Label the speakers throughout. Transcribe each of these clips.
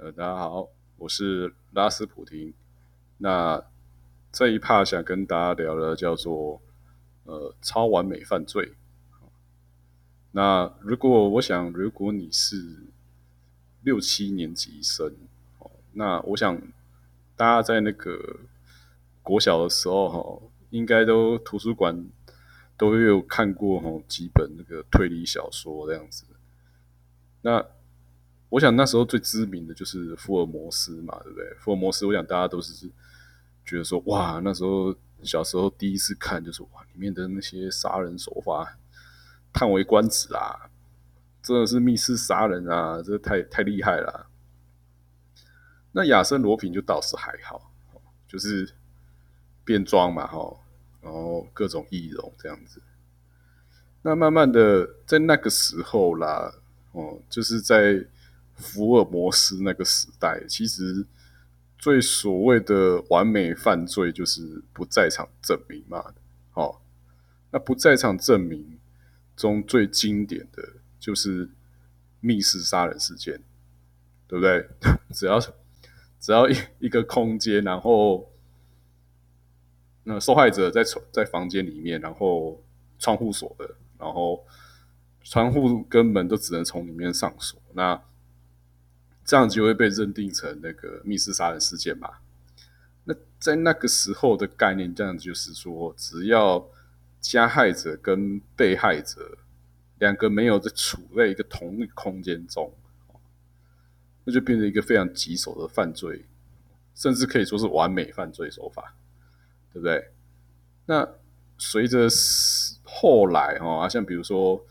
Speaker 1: 呃，大家好，我是拉斯普廷。那这一趴想跟大家聊的叫做呃超完美犯罪。那如果我想，如果你是六七年级生，哦，那我想大家在那个国小的时候，哈，应该都图书馆都有看过哈几本那个推理小说这样子。那我想那时候最知名的就是福尔摩斯嘛，对不对？福尔摩斯，我想大家都是觉得说，哇，那时候小时候第一次看，就是哇，里面的那些杀人手法叹为观止啊，真的是密室杀人啊，这太太厉害了。那亚森罗平就倒是还好，就是变装嘛，哈，然后各种易容这样子。那慢慢的在那个时候啦，哦，就是在。福尔摩斯那个时代，其实最所谓的完美犯罪就是不在场证明嘛。好，那不在场证明中最经典的就是密室杀人事件，对不对？只要只要一一个空间，然后那受害者在在房间里面，然后窗户锁的，然后窗户跟门都只能从里面上锁，那。这样就会被认定成那个密室杀人事件嘛？那在那个时候的概念，这样就是说，只要加害者跟被害者两个没有在处在一个同一空间中，那就变成一个非常棘手的犯罪，甚至可以说是完美犯罪手法，对不对？那随着后来哈，像比如说，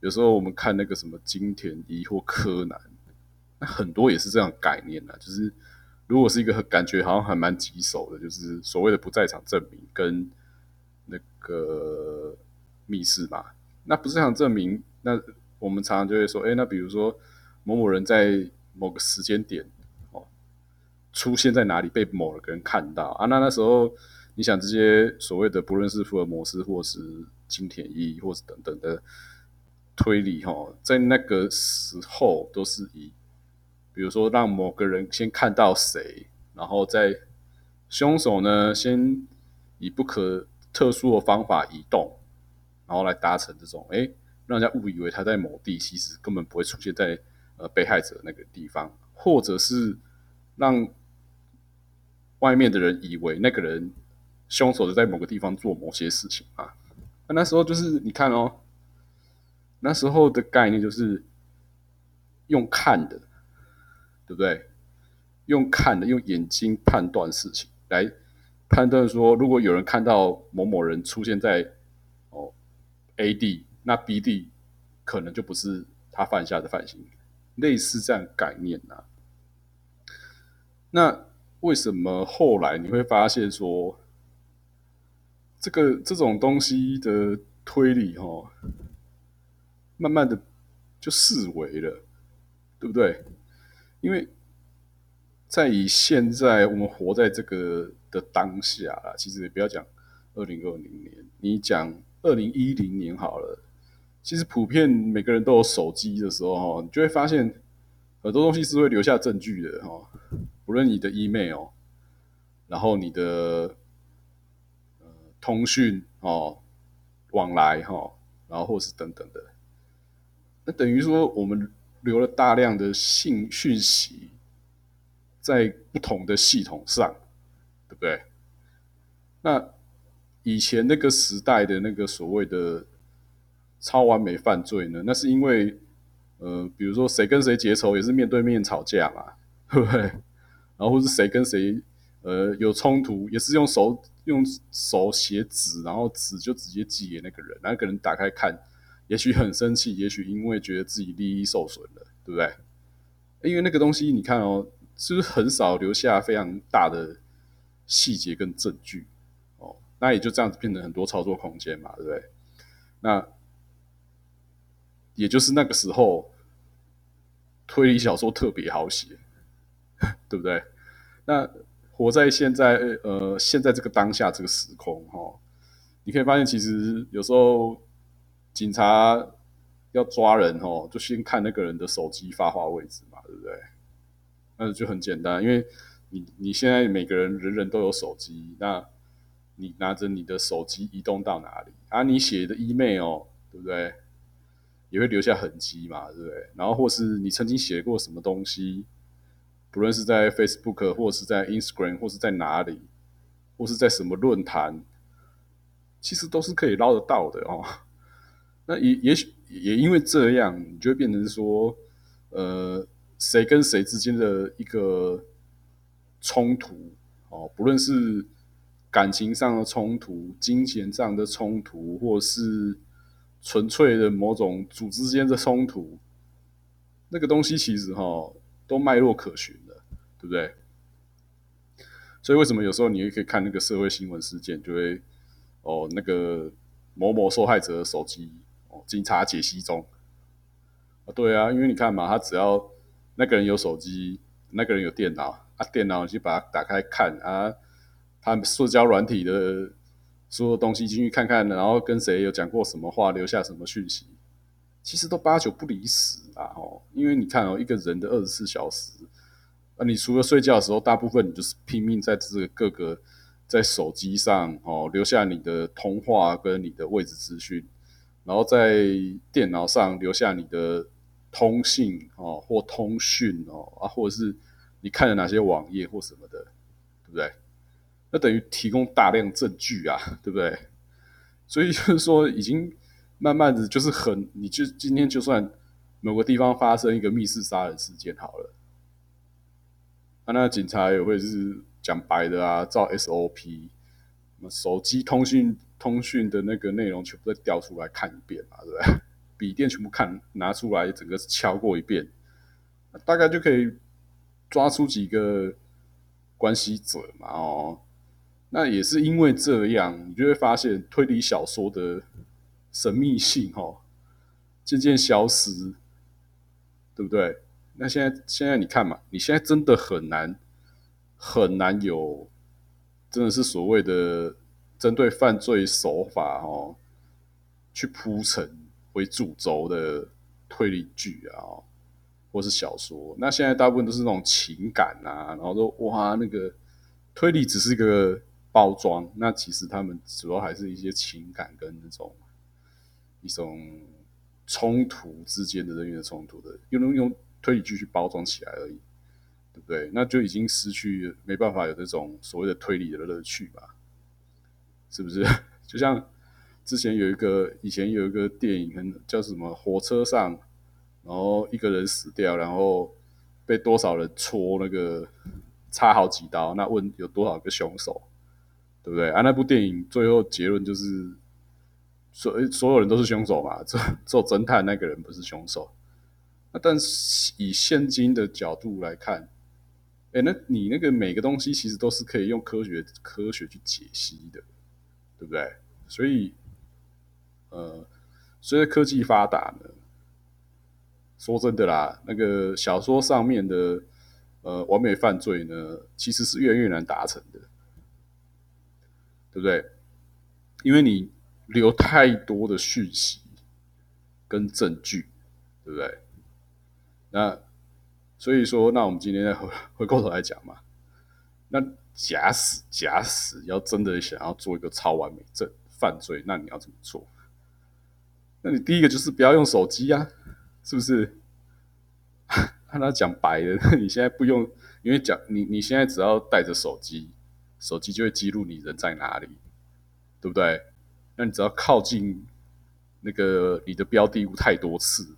Speaker 1: 有时候我们看那个什么金田一或柯南。很多也是这样概念的，就是如果是一个感觉好像还蛮棘手的，就是所谓的不在场证明跟那个密室嘛。那不在场证明，那我们常常就会说，哎，那比如说某某人在某个时间点哦出现在哪里，被某个人看到啊，那那时候你想这些所谓的不论是福尔摩斯或是金田一或是等等的推理哈，在那个时候都是以。比如说，让某个人先看到谁，然后在凶手呢先以不可特殊的方法移动，然后来达成这种哎，让人家误以为他在某地，其实根本不会出现在呃被害者那个地方，或者是让外面的人以为那个人凶手在某个地方做某些事情啊。那那时候就是你看哦，那时候的概念就是用看的。对不对？用看的，用眼睛判断事情，来判断说，如果有人看到某某人出现在哦 A 地，那 B 地可能就不是他犯下的犯行，类似这样概念呐。那为什么后来你会发现说，这个这种东西的推理哦，慢慢的就视为了，对不对？因为在以现在我们活在这个的当下啦，其实也不要讲二零二零年，你讲二零一零年好了。其实普遍每个人都有手机的时候，哈，你就会发现很多东西是会留下证据的，哈。不论你的 email，然后你的呃通讯哦往来哈，然后或是等等的，那等于说我们。留了大量的信讯息在不同的系统上，对不对？那以前那个时代的那个所谓的超完美犯罪呢？那是因为呃，比如说谁跟谁结仇也是面对面吵架嘛，对不对？然后是谁跟谁呃有冲突，也是用手用手写纸，然后纸就直接寄给那个人，那个人打开看。也许很生气，也许因为觉得自己利益受损了，对不对？因为那个东西，你看哦，是不是很少留下非常大的细节跟证据？哦，那也就这样子变成很多操作空间嘛，对不对？那也就是那个时候，推理小说特别好写，对不对？那活在现在，呃，现在这个当下这个时空，哈，你可以发现，其实有时候。警察要抓人哦，就先看那个人的手机发话位置嘛，对不对？那就很简单，因为你你现在每个人人人都有手机，那你拿着你的手机移动到哪里啊？你写的 email 对不对？也会留下痕迹嘛，对不对？然后或是你曾经写过什么东西，不论是在 Facebook 或是在 Instagram 或是在哪里，或是在什么论坛，其实都是可以捞得到的哦。那也也许也因为这样，你就会变成说，呃，谁跟谁之间的一个冲突哦，不论是感情上的冲突、金钱上的冲突，或是纯粹的某种组织间的冲突，那个东西其实哈都脉络可循的，对不对？所以为什么有时候你也可以看那个社会新闻事件，就会哦那个某某受害者的手机警察解析中啊，对啊，因为你看嘛，他只要那个人有手机，那个人有电脑啊，电脑你就把它打开看啊，他社交软体的。所有东西进去看看，然后跟谁有讲过什么话，留下什么讯息，其实都八九不离十啊！哦，因为你看哦，一个人的二十四小时，啊，你除了睡觉的时候，大部分你就是拼命在这个各个在手机上哦留下你的通话跟你的位置资讯，然后在电脑上留下你的通信哦或通讯哦啊，或者是你看了哪些网页或什么的，对不对？那等于提供大量证据啊，对不对？所以就是说，已经慢慢的就是很，你就今天就算某个地方发生一个密室杀人事件好了，啊，那警察也会是讲白的啊，照 SOP，手机通讯通讯的那个内容全部再调出来看一遍嘛，对不对？笔电全部看拿出来，整个敲过一遍，大概就可以抓出几个关系者嘛，哦。那也是因为这样，你就会发现推理小说的神秘性哦渐渐消失，对不对？那现在现在你看嘛，你现在真的很难很难有真的是所谓的针对犯罪手法哦去铺陈为主轴的推理剧啊，或是小说。那现在大部分都是那种情感啊，然后说哇那个推理只是一个。包装那其实他们主要还是一些情感跟那种一种冲突之间的人员冲突的，用用推理剧去包装起来而已，对不对？那就已经失去没办法有这种所谓的推理的乐趣吧？是不是？就像之前有一个以前有一个电影，叫什么？火车上，然后一个人死掉，然后被多少人戳那个插好几刀？那问有多少个凶手？对不对啊？那部电影最后结论就是，所所有人都是凶手嘛，做做侦探那个人不是凶手。那但是以现今的角度来看，哎，那你那个每个东西其实都是可以用科学科学去解析的，对不对？所以，呃，随着科技发达呢，说真的啦，那个小说上面的呃完美犯罪呢，其实是越来越难达成的。对不对？因为你留太多的讯息跟证据，对不对？那所以说，那我们今天再回回过头来讲嘛。那假死假死要真的想要做一个超完美证犯罪，那你要怎么做？那你第一个就是不要用手机啊，是不是？看他讲白的，你现在不用，因为讲你你现在只要带着手机。手机就会记录你人在哪里，对不对？那你只要靠近那个你的标的物太多次，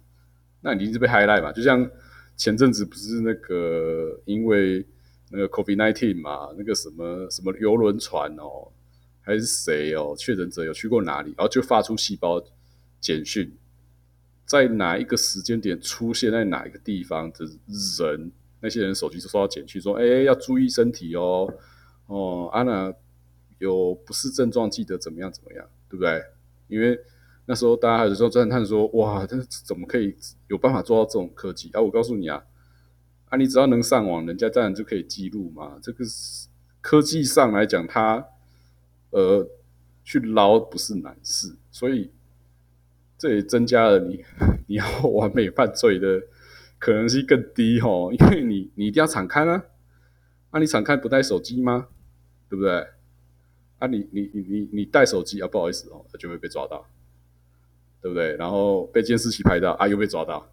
Speaker 1: 那你一直被 highlight 嘛？就像前阵子不是那个因为那个 COVID nineteen 嘛，那个什么什么游轮船哦，还是谁哦，确诊者有去过哪里，然后就发出细胞简讯，在哪一个时间点出现在哪一个地方的人，那些人手机就收到简讯说，哎，要注意身体哦。哦，安娜有不适症状，记得怎么样怎么样，对不对？因为那时候大家还有时候赞叹说：“哇，这怎么可以有办法做到这种科技？”啊，我告诉你啊，啊，你只要能上网，人家当然就可以记录嘛。这个科技上来讲，它呃去捞不是难事，所以这也增加了你 你要完美犯罪的可能性更低哦，因为你你一定要敞开啊，那你敞开不带手机吗？对不对？啊，你你你你你带手机啊，不好意思哦，就会被抓到，对不对？然后被监视器拍到啊，又被抓到，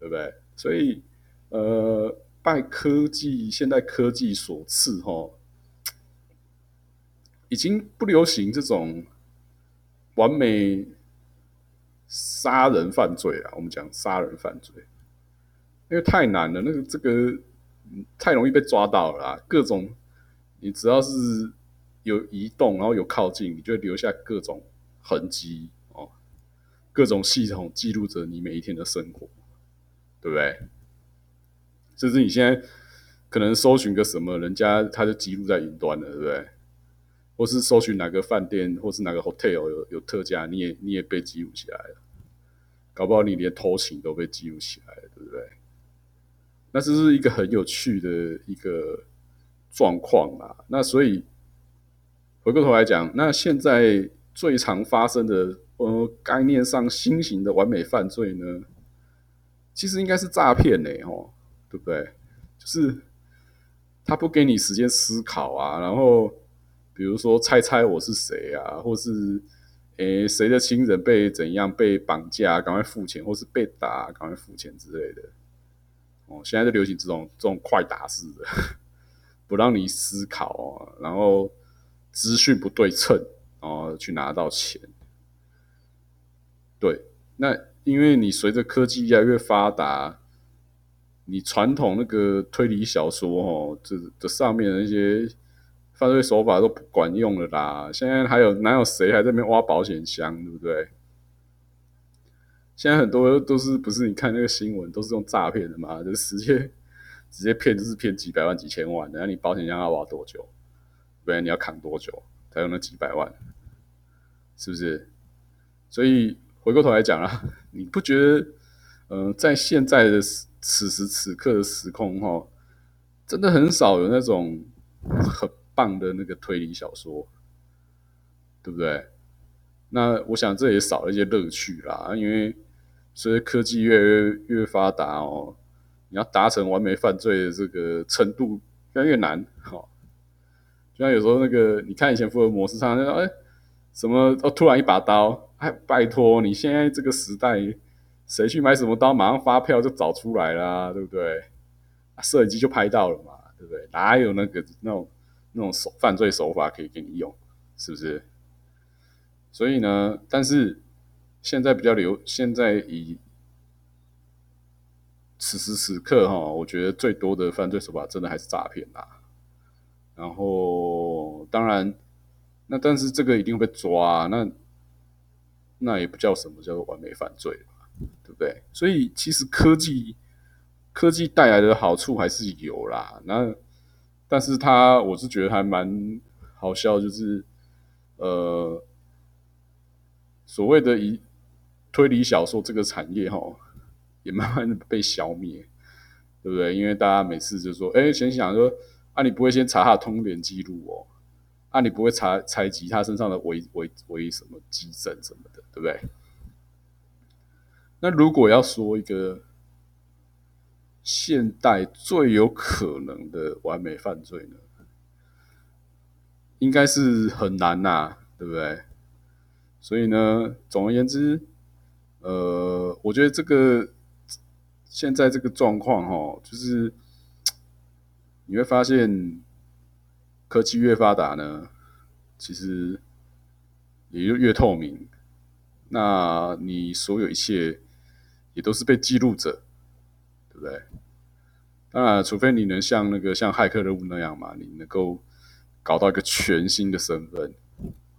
Speaker 1: 对不对？所以呃，拜科技现代科技所赐哈，已经不流行这种完美。杀人犯罪啊，我们讲杀人犯罪，因为太难了，那个这个太容易被抓到了，各种你只要是有移动，然后有靠近，你就会留下各种痕迹哦，各种系统记录着你每一天的生活，对不对？甚至你现在可能搜寻个什么，人家他就记录在云端了，对不对？或是搜寻哪个饭店，或是哪个 hotel 有有特价，你也你也被记录起来了，搞不好你连偷情都被记录起来了，对不对？那这是一个很有趣的一个状况啊。那所以回过头来讲，那现在最常发生的呃概念上新型的完美犯罪呢，其实应该是诈骗呢，哦，对不对？就是他不给你时间思考啊，然后。比如说猜猜我是谁啊，或是诶谁的亲人被怎样被绑架，赶快付钱，或是被打，赶快付钱之类的。哦，现在就流行这种这种快打式的，不让你思考，然后资讯不对称，然后去拿到钱。对，那因为你随着科技越来越发达，你传统那个推理小说哦，这这上面的那些。犯罪手法都不管用了啦！现在还有哪有谁还在那边挖保险箱，对不对？现在很多都是不是？你看那个新闻，都是用诈骗的嘛，就直接 直接骗，就是骗几百万、几千万。然后你保险箱要挖多久？不然你要扛多久才有那几百万？是不是？所以回过头来讲啊，你不觉得？嗯，在现在的此时此刻的时空哈，真的很少有那种很。棒的那个推理小说，对不对？那我想这也少了一些乐趣啦，因为随着科技越越越发达哦，你要达成完美犯罪的这个程度越来越难。哈，就像有时候那个，你看以前福尔摩斯上，说哎，什么哦，突然一把刀，哎，拜托，你现在这个时代，谁去买什么刀，马上发票就找出来啦，对不对？摄影机就拍到了嘛，对不对？哪有那个那种？那种手犯罪手法可以给你用，是不是？所以呢，但是现在比较流，现在以此时此刻哈，我觉得最多的犯罪手法真的还是诈骗啦。然后，当然，那但是这个一定会被抓，那那也不叫什么叫做完美犯罪，对不对？所以其实科技科技带来的好处还是有啦，那。但是他，我是觉得还蛮好笑，就是呃，所谓的以推理小说这个产业哈，也慢慢的被消灭，对不对？因为大家每次就说，哎，先想说，啊，你不会先查他通联记录哦，啊，你不会查采集他身上的微微微什么基证什么的，对不对？那如果要说一个。现代最有可能的完美犯罪呢，应该是很难呐，对不对？所以呢，总而言之，呃，我觉得这个现在这个状况哈，就是你会发现科技越发达呢，其实也就越透明，那你所有一切也都是被记录着。对不对？当然，除非你能像那个像骇客任务那样嘛，你能够搞到一个全新的身份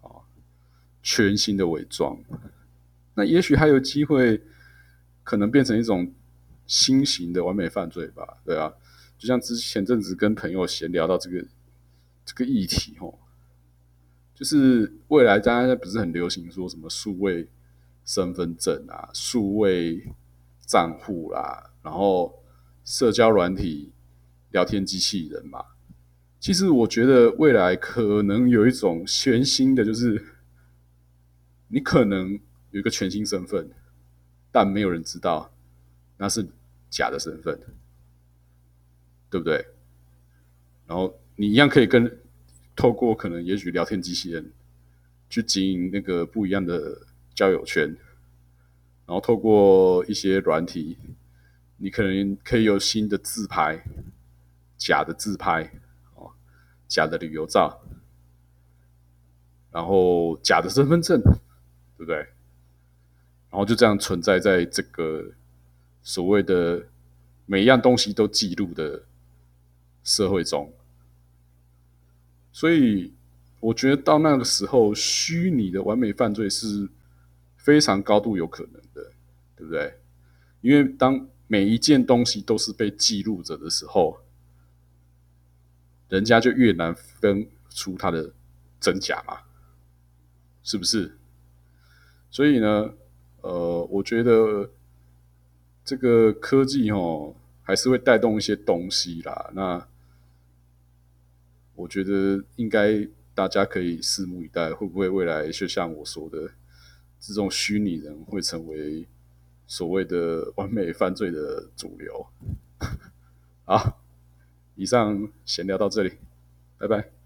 Speaker 1: 啊，全新的伪装，那也许还有机会，可能变成一种新型的完美犯罪吧？对啊，就像之前阵子跟朋友闲聊到这个这个议题哦，就是未来大家不是很流行说什么数位身份证啊、数位账户啦。然后，社交软体、聊天机器人嘛，其实我觉得未来可能有一种全新的，就是 你可能有一个全新身份，但没有人知道那是假的身份，对不对？然后你一样可以跟透过可能也许聊天机器人去经营那个不一样的交友圈，然后透过一些软体，你可能可以有新的自拍，假的自拍哦，假的旅游照，然后假的身份证，对不对？然后就这样存在在这个所谓的每一样东西都记录的社会中。所以，我觉得到那个时候，虚拟的完美犯罪是非常高度有可能的，对不对？因为当每一件东西都是被记录着的时候，人家就越难分出它的真假嘛，是不是？所以呢，呃，我觉得这个科技哦，还是会带动一些东西啦。那我觉得应该大家可以拭目以待，会不会未来就像我说的，这种虚拟人会成为所谓的完美犯罪的主流？好，以上闲聊到这里，拜拜。